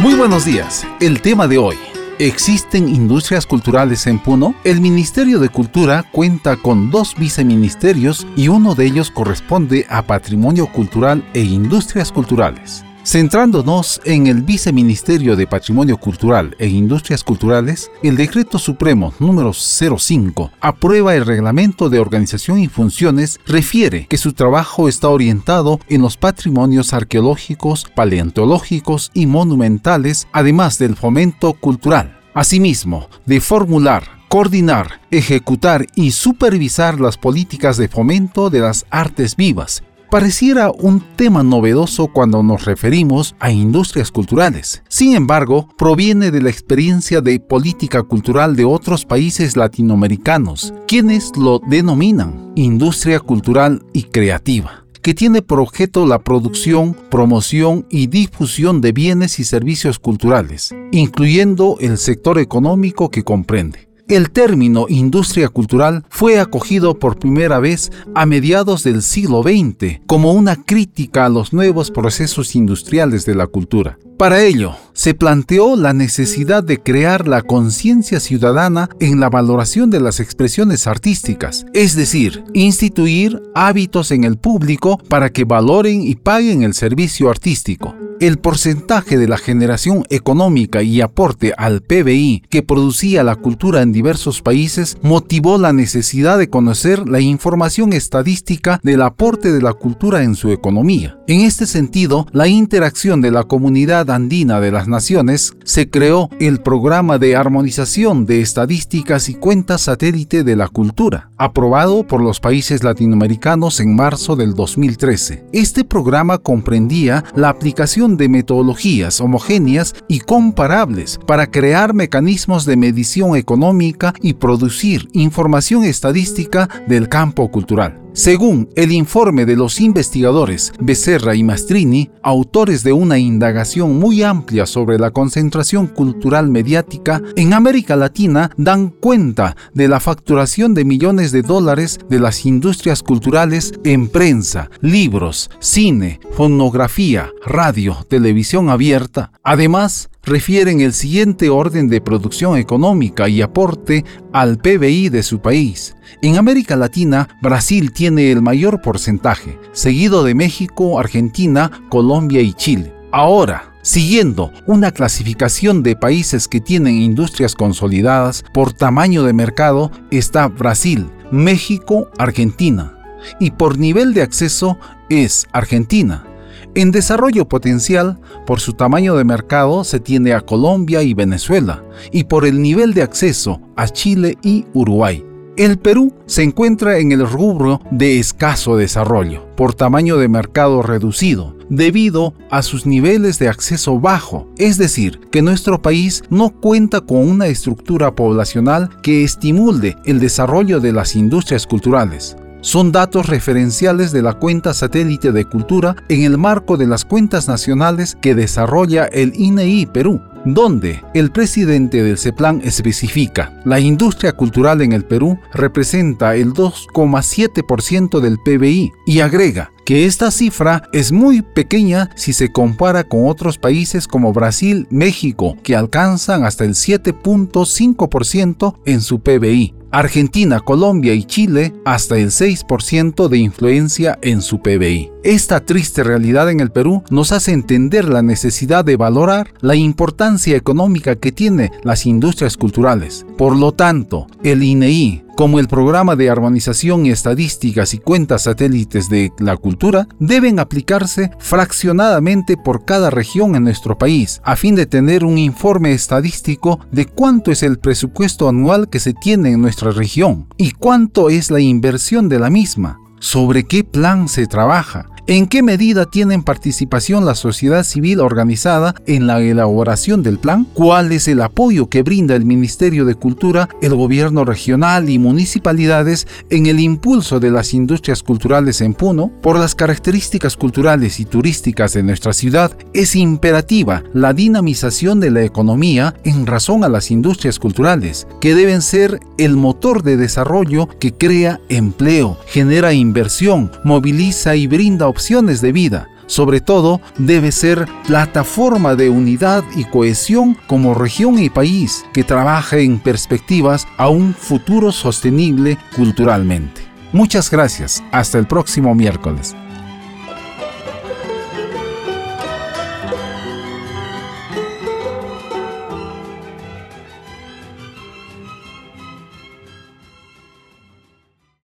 Muy buenos días. El tema de hoy. ¿Existen industrias culturales en Puno? El Ministerio de Cultura cuenta con dos viceministerios y uno de ellos corresponde a Patrimonio Cultural e Industrias Culturales. Centrándonos en el Viceministerio de Patrimonio Cultural e Industrias Culturales, el Decreto Supremo número 05 aprueba el reglamento de organización y funciones, refiere que su trabajo está orientado en los patrimonios arqueológicos, paleontológicos y monumentales, además del fomento cultural. Asimismo, de formular, coordinar, ejecutar y supervisar las políticas de fomento de las artes vivas, pareciera un tema novedoso cuando nos referimos a industrias culturales. Sin embargo, proviene de la experiencia de política cultural de otros países latinoamericanos, quienes lo denominan industria cultural y creativa que tiene por objeto la producción, promoción y difusión de bienes y servicios culturales, incluyendo el sector económico que comprende. El término industria cultural fue acogido por primera vez a mediados del siglo XX como una crítica a los nuevos procesos industriales de la cultura. Para ello, se planteó la necesidad de crear la conciencia ciudadana en la valoración de las expresiones artísticas, es decir, instituir hábitos en el público para que valoren y paguen el servicio artístico. El porcentaje de la generación económica y aporte al PBI que producía la cultura en diversos países motivó la necesidad de conocer la información estadística del aporte de la cultura en su economía. En este sentido, la interacción de la comunidad andina de las naciones se creó el Programa de Armonización de Estadísticas y Cuentas Satélite de la Cultura, aprobado por los países latinoamericanos en marzo del 2013. Este programa comprendía la aplicación de metodologías homogéneas y comparables para crear mecanismos de medición económica y producir información estadística del campo cultural. Según el informe de los investigadores Becerra y Mastrini, autores de una indagación muy amplia sobre la concentración cultural mediática, en América Latina dan cuenta de la facturación de millones de dólares de las industrias culturales en prensa, libros, cine, fonografía, radio, televisión abierta. Además, refieren el siguiente orden de producción económica y aporte al PBI de su país. En América Latina, Brasil tiene el mayor porcentaje, seguido de México, Argentina, Colombia y Chile. Ahora, siguiendo una clasificación de países que tienen industrias consolidadas por tamaño de mercado, está Brasil, México, Argentina. Y por nivel de acceso es Argentina, en desarrollo potencial, por su tamaño de mercado, se tiene a Colombia y Venezuela, y por el nivel de acceso a Chile y Uruguay. El Perú se encuentra en el rubro de escaso desarrollo, por tamaño de mercado reducido, debido a sus niveles de acceso bajo, es decir, que nuestro país no cuenta con una estructura poblacional que estimule el desarrollo de las industrias culturales. Son datos referenciales de la cuenta satélite de cultura en el marco de las cuentas nacionales que desarrolla el INEI Perú, donde el presidente del CEPLAN especifica, la industria cultural en el Perú representa el 2,7% del PBI y agrega que esta cifra es muy pequeña si se compara con otros países como Brasil, México, que alcanzan hasta el 7.5% en su PBI. Argentina, Colombia y Chile hasta el 6% de influencia en su PBI. Esta triste realidad en el Perú nos hace entender la necesidad de valorar la importancia económica que tienen las industrias culturales. Por lo tanto, el INEI, como el Programa de Armonización Estadísticas y Cuentas Satélites de la Cultura, deben aplicarse fraccionadamente por cada región en nuestro país, a fin de tener un informe estadístico de cuánto es el presupuesto anual que se tiene en nuestra región y cuánto es la inversión de la misma, sobre qué plan se trabaja, ¿En qué medida tienen participación la sociedad civil organizada en la elaboración del plan? ¿Cuál es el apoyo que brinda el Ministerio de Cultura, el gobierno regional y municipalidades en el impulso de las industrias culturales en Puno? Por las características culturales y turísticas de nuestra ciudad, es imperativa la dinamización de la economía en razón a las industrias culturales, que deben ser el motor de desarrollo que crea empleo, genera inversión, moviliza y brinda opciones de vida, sobre todo, debe ser plataforma de unidad y cohesión como región y país que trabaje en perspectivas a un futuro sostenible culturalmente. Muchas gracias. Hasta el próximo miércoles.